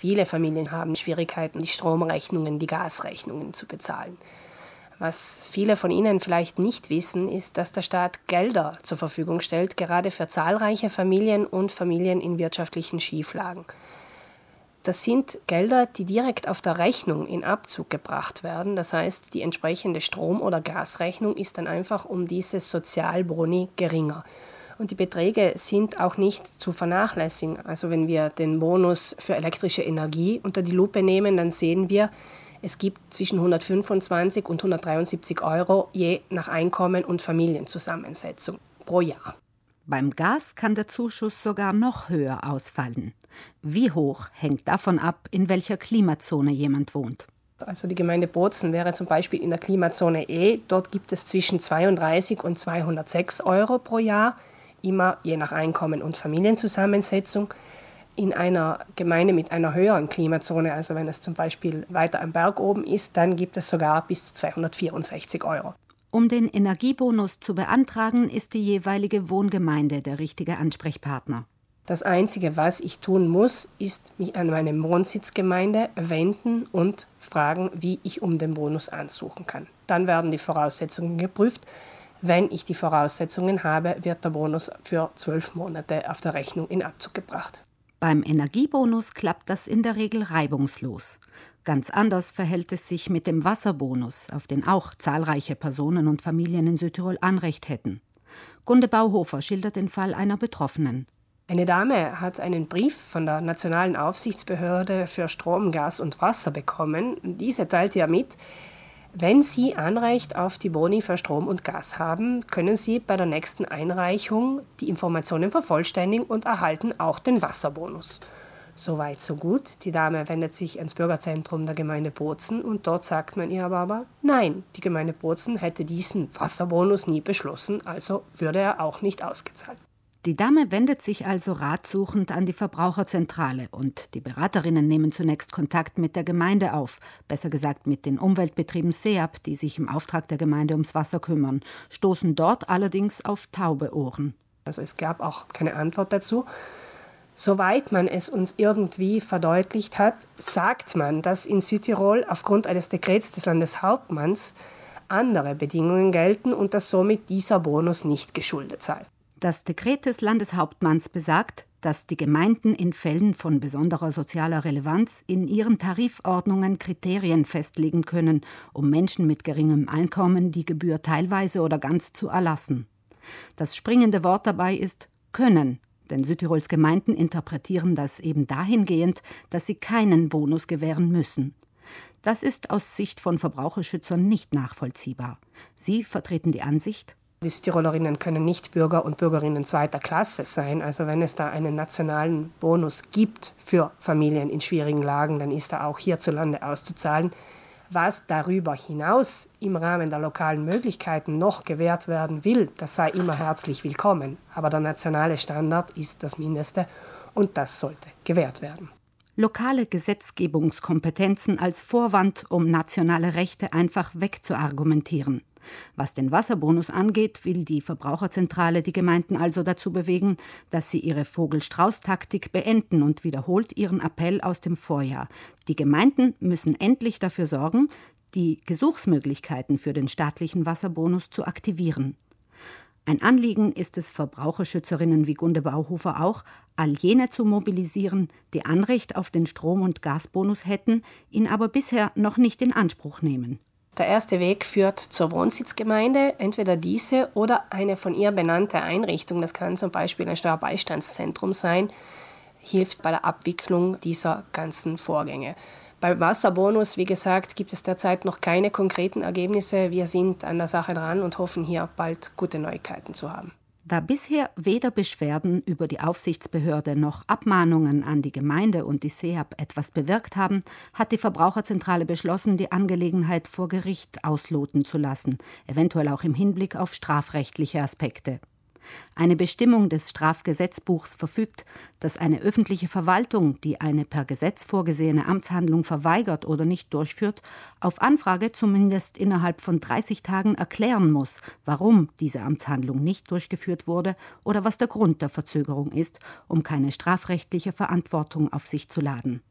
Viele Familien haben Schwierigkeiten, die Stromrechnungen, die Gasrechnungen zu bezahlen. Was viele von Ihnen vielleicht nicht wissen, ist, dass der Staat Gelder zur Verfügung stellt, gerade für zahlreiche Familien und Familien in wirtschaftlichen Schieflagen. Das sind Gelder, die direkt auf der Rechnung in Abzug gebracht werden. Das heißt, die entsprechende Strom- oder Gasrechnung ist dann einfach um dieses Sozialboni geringer. Und die Beträge sind auch nicht zu vernachlässigen. Also wenn wir den Bonus für elektrische Energie unter die Lupe nehmen, dann sehen wir, es gibt zwischen 125 und 173 Euro je nach Einkommen und Familienzusammensetzung pro Jahr. Beim Gas kann der Zuschuss sogar noch höher ausfallen. Wie hoch hängt davon ab, in welcher Klimazone jemand wohnt. Also die Gemeinde Bozen wäre zum Beispiel in der Klimazone E. Dort gibt es zwischen 32 und 206 Euro pro Jahr, immer je nach Einkommen und Familienzusammensetzung in einer Gemeinde mit einer höheren Klimazone, also wenn es zum Beispiel weiter am Berg oben ist, dann gibt es sogar bis zu 264 Euro. Um den Energiebonus zu beantragen, ist die jeweilige Wohngemeinde der richtige Ansprechpartner. Das Einzige, was ich tun muss, ist mich an meine Wohnsitzgemeinde wenden und fragen, wie ich um den Bonus ansuchen kann. Dann werden die Voraussetzungen geprüft. Wenn ich die Voraussetzungen habe, wird der Bonus für zwölf Monate auf der Rechnung in Abzug gebracht. Beim Energiebonus klappt das in der Regel reibungslos. Ganz anders verhält es sich mit dem Wasserbonus, auf den auch zahlreiche Personen und Familien in Südtirol Anrecht hätten. Gunde Bauhofer schildert den Fall einer Betroffenen. Eine Dame hat einen Brief von der Nationalen Aufsichtsbehörde für Strom, Gas und Wasser bekommen. Diese teilte ihr mit, wenn Sie Anrecht auf die Boni für Strom und Gas haben, können Sie bei der nächsten Einreichung die Informationen vervollständigen und erhalten auch den Wasserbonus. Soweit, so gut. Die Dame wendet sich ans Bürgerzentrum der Gemeinde Bozen und dort sagt man ihr aber, nein, die Gemeinde Bozen hätte diesen Wasserbonus nie beschlossen, also würde er auch nicht ausgezahlt. Die Dame wendet sich also ratsuchend an die Verbraucherzentrale und die Beraterinnen nehmen zunächst Kontakt mit der Gemeinde auf, besser gesagt mit den Umweltbetrieben SEAP, die sich im Auftrag der Gemeinde ums Wasser kümmern, stoßen dort allerdings auf taube Ohren. Also es gab auch keine Antwort dazu. Soweit man es uns irgendwie verdeutlicht hat, sagt man, dass in Südtirol aufgrund eines Dekrets des Landeshauptmanns andere Bedingungen gelten und dass somit dieser Bonus nicht geschuldet sei. Das Dekret des Landeshauptmanns besagt, dass die Gemeinden in Fällen von besonderer sozialer Relevanz in ihren Tarifordnungen Kriterien festlegen können, um Menschen mit geringem Einkommen die Gebühr teilweise oder ganz zu erlassen. Das springende Wort dabei ist können, denn Südtirols Gemeinden interpretieren das eben dahingehend, dass sie keinen Bonus gewähren müssen. Das ist aus Sicht von Verbraucherschützern nicht nachvollziehbar. Sie vertreten die Ansicht, die Südtirolerinnen können nicht Bürger und Bürgerinnen zweiter Klasse sein. Also wenn es da einen nationalen Bonus gibt für Familien in schwierigen Lagen, dann ist er auch hierzulande auszuzahlen. Was darüber hinaus im Rahmen der lokalen Möglichkeiten noch gewährt werden will, das sei immer herzlich willkommen. Aber der nationale Standard ist das Mindeste und das sollte gewährt werden. Lokale Gesetzgebungskompetenzen als Vorwand, um nationale Rechte einfach wegzuargumentieren. Was den Wasserbonus angeht, will die Verbraucherzentrale die Gemeinden also dazu bewegen, dass sie ihre Vogelstrauß-Taktik beenden und wiederholt ihren Appell aus dem Vorjahr. Die Gemeinden müssen endlich dafür sorgen, die Gesuchsmöglichkeiten für den staatlichen Wasserbonus zu aktivieren. Ein Anliegen ist es Verbraucherschützerinnen wie Gunde Bauhofer auch, all jene zu mobilisieren, die Anrecht auf den Strom- und Gasbonus hätten, ihn aber bisher noch nicht in Anspruch nehmen. Der erste Weg führt zur Wohnsitzgemeinde, entweder diese oder eine von ihr benannte Einrichtung, das kann zum Beispiel ein Steuerbeistandszentrum sein, hilft bei der Abwicklung dieser ganzen Vorgänge. Beim Wasserbonus, wie gesagt, gibt es derzeit noch keine konkreten Ergebnisse. Wir sind an der Sache dran und hoffen hier bald gute Neuigkeiten zu haben. Da bisher weder Beschwerden über die Aufsichtsbehörde noch Abmahnungen an die Gemeinde und die SEAP etwas bewirkt haben, hat die Verbraucherzentrale beschlossen, die Angelegenheit vor Gericht ausloten zu lassen, eventuell auch im Hinblick auf strafrechtliche Aspekte. Eine Bestimmung des Strafgesetzbuchs verfügt, dass eine öffentliche Verwaltung, die eine per Gesetz vorgesehene Amtshandlung verweigert oder nicht durchführt, auf Anfrage zumindest innerhalb von 30 Tagen erklären muss, warum diese Amtshandlung nicht durchgeführt wurde oder was der Grund der Verzögerung ist, um keine strafrechtliche Verantwortung auf sich zu laden.